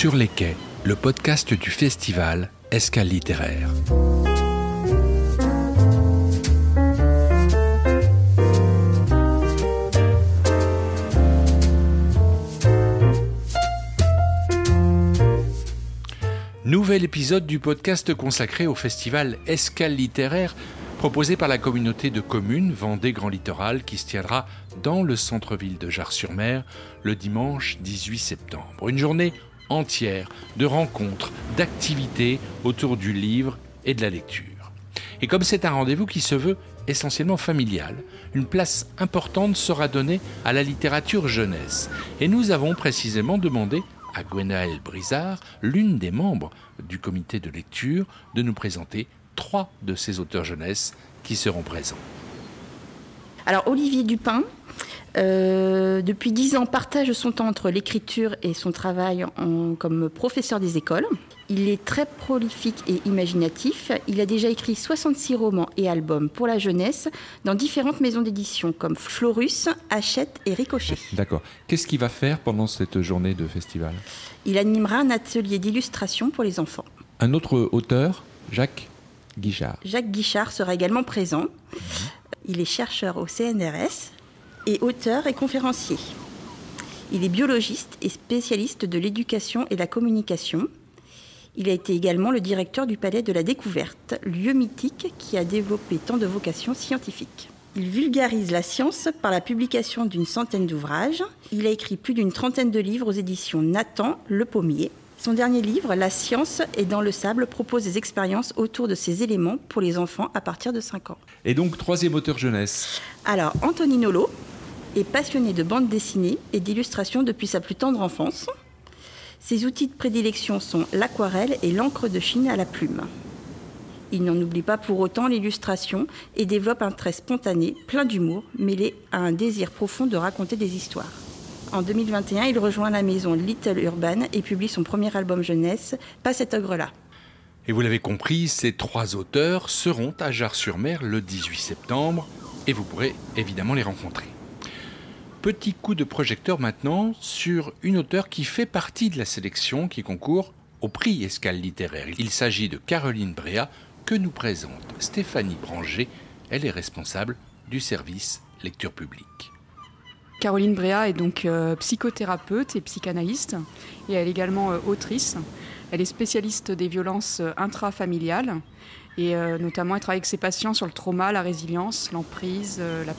Sur les quais, le podcast du festival Escale littéraire. Nouvel épisode du podcast consacré au festival Escale littéraire proposé par la communauté de communes Vendée Grand Littoral qui se tiendra dans le centre-ville de Jars-sur-Mer le dimanche 18 septembre. Une journée entière de rencontres, d'activités autour du livre et de la lecture. Et comme c'est un rendez-vous qui se veut essentiellement familial, une place importante sera donnée à la littérature jeunesse. Et nous avons précisément demandé à Gwenaëlle Brizard, l'une des membres du comité de lecture, de nous présenter trois de ces auteurs jeunesse qui seront présents. Alors Olivier Dupin, euh, depuis dix ans, partage son temps entre l'écriture et son travail comme professeur des écoles. Il est très prolifique et imaginatif. Il a déjà écrit 66 romans et albums pour la jeunesse dans différentes maisons d'édition comme Florus, Hachette et Ricochet. D'accord. Qu'est-ce qu'il va faire pendant cette journée de festival? Il animera un atelier d'illustration pour les enfants. Un autre auteur, Jacques Guichard. Jacques Guichard sera également présent. Il est chercheur au CNRS et auteur et conférencier. Il est biologiste et spécialiste de l'éducation et la communication. Il a été également le directeur du Palais de la Découverte, lieu mythique qui a développé tant de vocations scientifiques. Il vulgarise la science par la publication d'une centaine d'ouvrages. Il a écrit plus d'une trentaine de livres aux éditions Nathan Le Pommier. Son dernier livre, La science est dans le sable, propose des expériences autour de ces éléments pour les enfants à partir de 5 ans. Et donc, troisième auteur jeunesse Alors, Anthony Nolo est passionné de bande dessinée et d'illustration depuis sa plus tendre enfance. Ses outils de prédilection sont l'aquarelle et l'encre de Chine à la plume. Il n'en oublie pas pour autant l'illustration et développe un trait spontané, plein d'humour, mêlé à un désir profond de raconter des histoires. En 2021, il rejoint la maison Little Urban et publie son premier album jeunesse, Pas cet ogre-là. Et vous l'avez compris, ces trois auteurs seront à Jars-sur-Mer le 18 septembre et vous pourrez évidemment les rencontrer. Petit coup de projecteur maintenant sur une auteure qui fait partie de la sélection qui concourt au prix Escale littéraire. Il s'agit de Caroline Bréa que nous présente Stéphanie Branger. Elle est responsable du service lecture publique. Caroline Bréa est donc euh, psychothérapeute et psychanalyste et elle est également euh, autrice. Elle est spécialiste des violences euh, intrafamiliales et notamment elle travaille avec ses patients sur le trauma, la résilience, l'emprise, la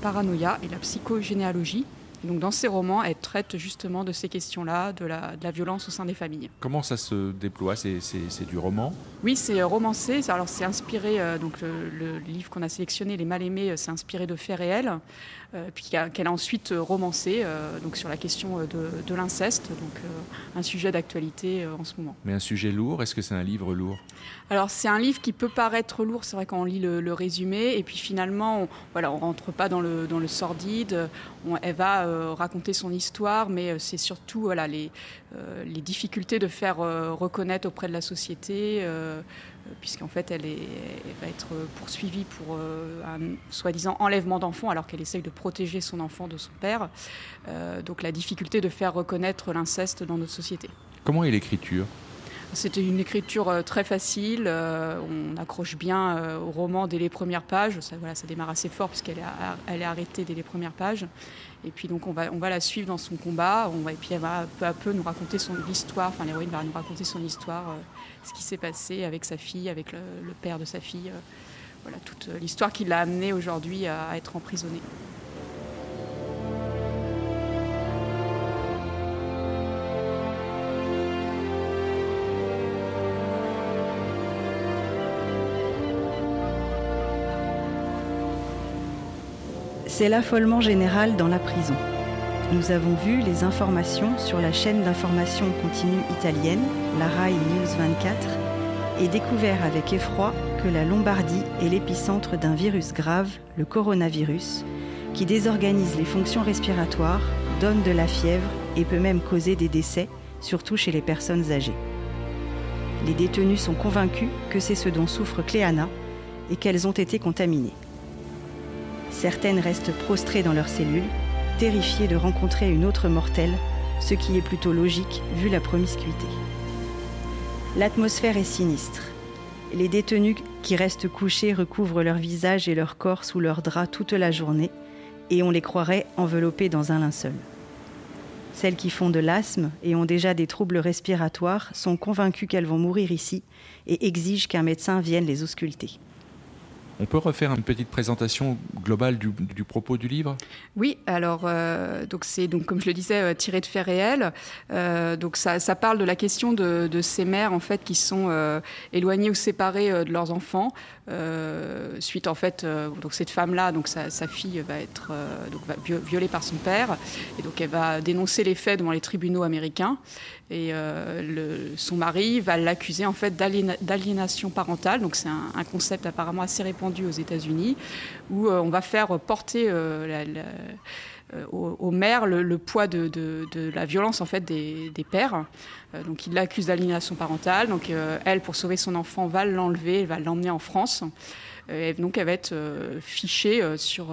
paranoïa et la psychogénéalogie donc dans ses romans, elle traite justement de ces questions-là, de la, violence au sein des familles. Comment ça se déploie? C'est du roman? Oui, c'est romancé. Alors c'est inspiré, euh, donc le, livre qu'on a sélectionné, Les Mal-Aimés, euh, c'est inspiré de faits réels, euh, puis qu'elle a ensuite romancé donc sur la question de, l'inceste, donc un sujet d'actualité en ce moment. Mais un sujet lourd, est-ce que c'est un livre lourd? Alors c'est un livre qui peut paraître lourd, c'est vrai quand on lit le, résumé, et puis finalement, on, voilà, on rentre pas dans le, dans le sordide, on, elle va euh, raconter son histoire, mais euh, c'est surtout voilà, les, euh, les, difficultés de faire reconnaître auprès de la société, puisqu'en fait elle, est, va être poursuivie pour un soi-disant enlèvement d'enfant alors qu'elle essaye de protéger son enfant de son père. donc la difficulté de faire reconnaître l'inceste dans notre société. Comment est l'écriture? C'était une écriture euh, très facile. Euh, on accroche bien euh, au roman dès les premières pages. Ça, voilà, ça démarre assez fort puisqu'elle est, est arrêtée dès les premières pages. Et puis donc on va, la suivre dans son combat. Et puis elle va peu à peu nous raconter son histoire. Enfin, l'héroïne va nous raconter son histoire, ce qui s'est passé avec sa fille, avec le, père de sa fille. voilà toute l'histoire qui l'a amenée aujourd'hui à être emprisonnée. C'est l'affolement général dans la prison. Nous avons vu les informations sur la chaîne d'information continue italienne, la RAI News 24, et découvert avec effroi que la Lombardie est l'épicentre d'un virus grave, le coronavirus, qui désorganise les fonctions respiratoires, donne de la fièvre et peut même causer des décès, surtout chez les personnes âgées. Les détenus sont convaincus que c'est ce dont souffre Cléana et qu'elles ont été contaminées. Certaines restent prostrées dans leurs cellules, terrifiées de rencontrer une autre mortelle, ce qui est plutôt logique vu la promiscuité. L'atmosphère est sinistre. Les détenus qui restent couchés recouvrent leur visage et leur corps sous leurs draps toute la journée et on les croirait enveloppés dans un linceul. Celles qui font de l'asthme et ont déjà des troubles respiratoires sont convaincues qu'elles vont mourir ici et exigent qu'un médecin vienne les ausculter. On peut refaire une petite présentation globale du, propos du livre? Oui, alors euh, donc c'est donc comme je le disais euh, tiré de faits réels. Euh, donc ça, parle de la question de, ces mères en fait qui sont éloignées ou séparées de leurs enfants. Suite en fait donc cette femme là donc sa, fille va être donc violée par son père. Et donc elle va dénoncer les faits devant les tribunaux américains et le, son mari va l'accuser en fait d'aliénation parentale. Donc c'est un, concept apparemment assez répandu aux États-Unis, où euh, on va faire porter euh, euh, aux, mères le, poids de, la violence en fait des, pères. donc il l'accuse d'aliénation parentale. Donc elle, pour sauver son enfant, va l'enlever, va l'emmener en France. Donc elle va être fichée sur,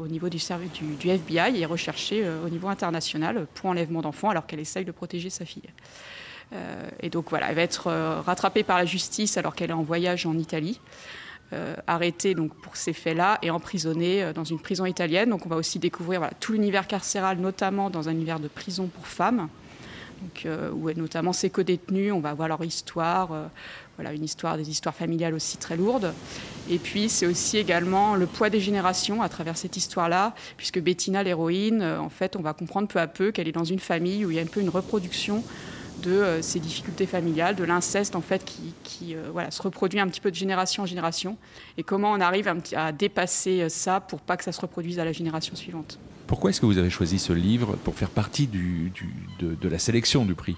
au niveau du, FBI et recherchée au niveau international pour enlèvement d'enfants alors qu'elle essaye de protéger sa fille. et donc voilà, elle va être rattrapée par la justice alors qu'elle est en voyage en Italie. Euh, arrêté donc pour ces faits-là et emprisonné euh, dans une prison italienne. Donc on va aussi découvrir tout l'univers carcéral, notamment dans un univers de prison pour femmes, euh, où notamment ces co-détenus, on va voir leur histoire, voilà, une histoire, des histoires familiales aussi très lourdes. Et puis c'est aussi également le poids des générations à travers cette histoire-là, puisque Bettina, l'héroïne, en fait, on va comprendre peu à peu qu'elle est dans une famille où il y a un peu une reproduction de euh, ces difficultés familiales, de l'inceste en fait qui, euh, se reproduit un petit peu de génération en génération, et comment on arrive à, dépasser euh, ça pour pas que ça se reproduise à la génération suivante. Pourquoi est-ce que vous avez choisi ce livre pour faire partie de la sélection du prix?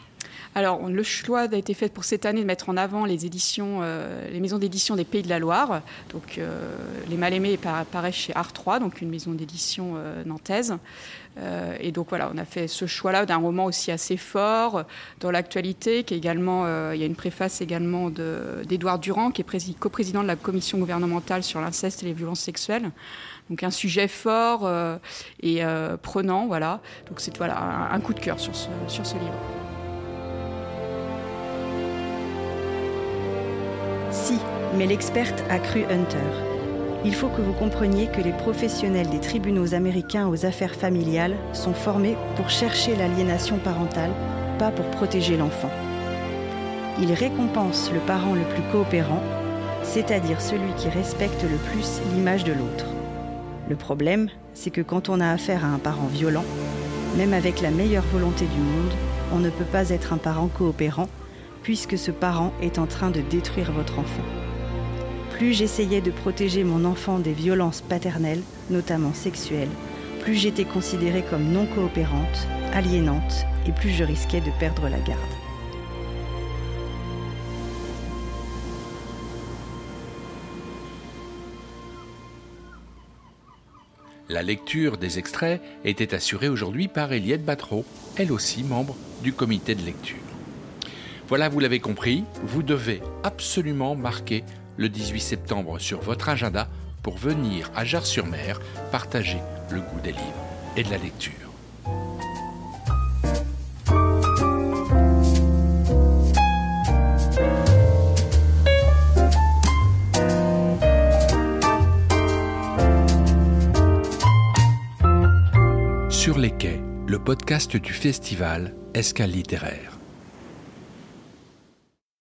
Alors, le choix a été fait pour cette année de mettre en avant les éditions, euh, les maisons d'édition des Pays de la Loire. Donc, euh, Les Mal-Aimés apparaissent chez Art 3, donc une maison d'édition euh, nantaise. et donc, voilà, on a fait ce choix-là d'un roman aussi assez fort dans l'actualité, qui est également, il y a une préface également d'Édouard Durand, qui est coprésident de la commission gouvernementale sur l'inceste et les violences sexuelles. Donc, un sujet fort et prenant, voilà. Donc, c'est voilà, un, coup de cœur sur sur ce livre. Si, mais l'experte a cru Hunter. Il faut que vous compreniez que les professionnels des tribunaux américains aux affaires familiales sont formés pour chercher l'aliénation parentale, pas pour protéger l'enfant. Ils récompensent le parent le plus coopérant, c'est-à-dire celui qui respecte le plus l'image de l'autre. Le problème, c'est que quand on a affaire à un parent violent, même avec la meilleure volonté du monde, on ne peut pas être un parent coopérant puisque ce parent est en train de détruire votre enfant. Plus j'essayais de protéger mon enfant des violences paternelles, notamment sexuelles, plus j'étais considérée comme non coopérante, aliénante, et plus je risquais de perdre la garde. La lecture des extraits était assurée aujourd'hui par Eliette Batreau, elle aussi membre du comité de lecture. Voilà, vous l'avez compris, vous devez absolument marquer le 18 septembre sur votre agenda pour venir à Jarre-sur-Mer partager le goût des livres et de la lecture. Sur les quais, le podcast du festival Escale littéraire.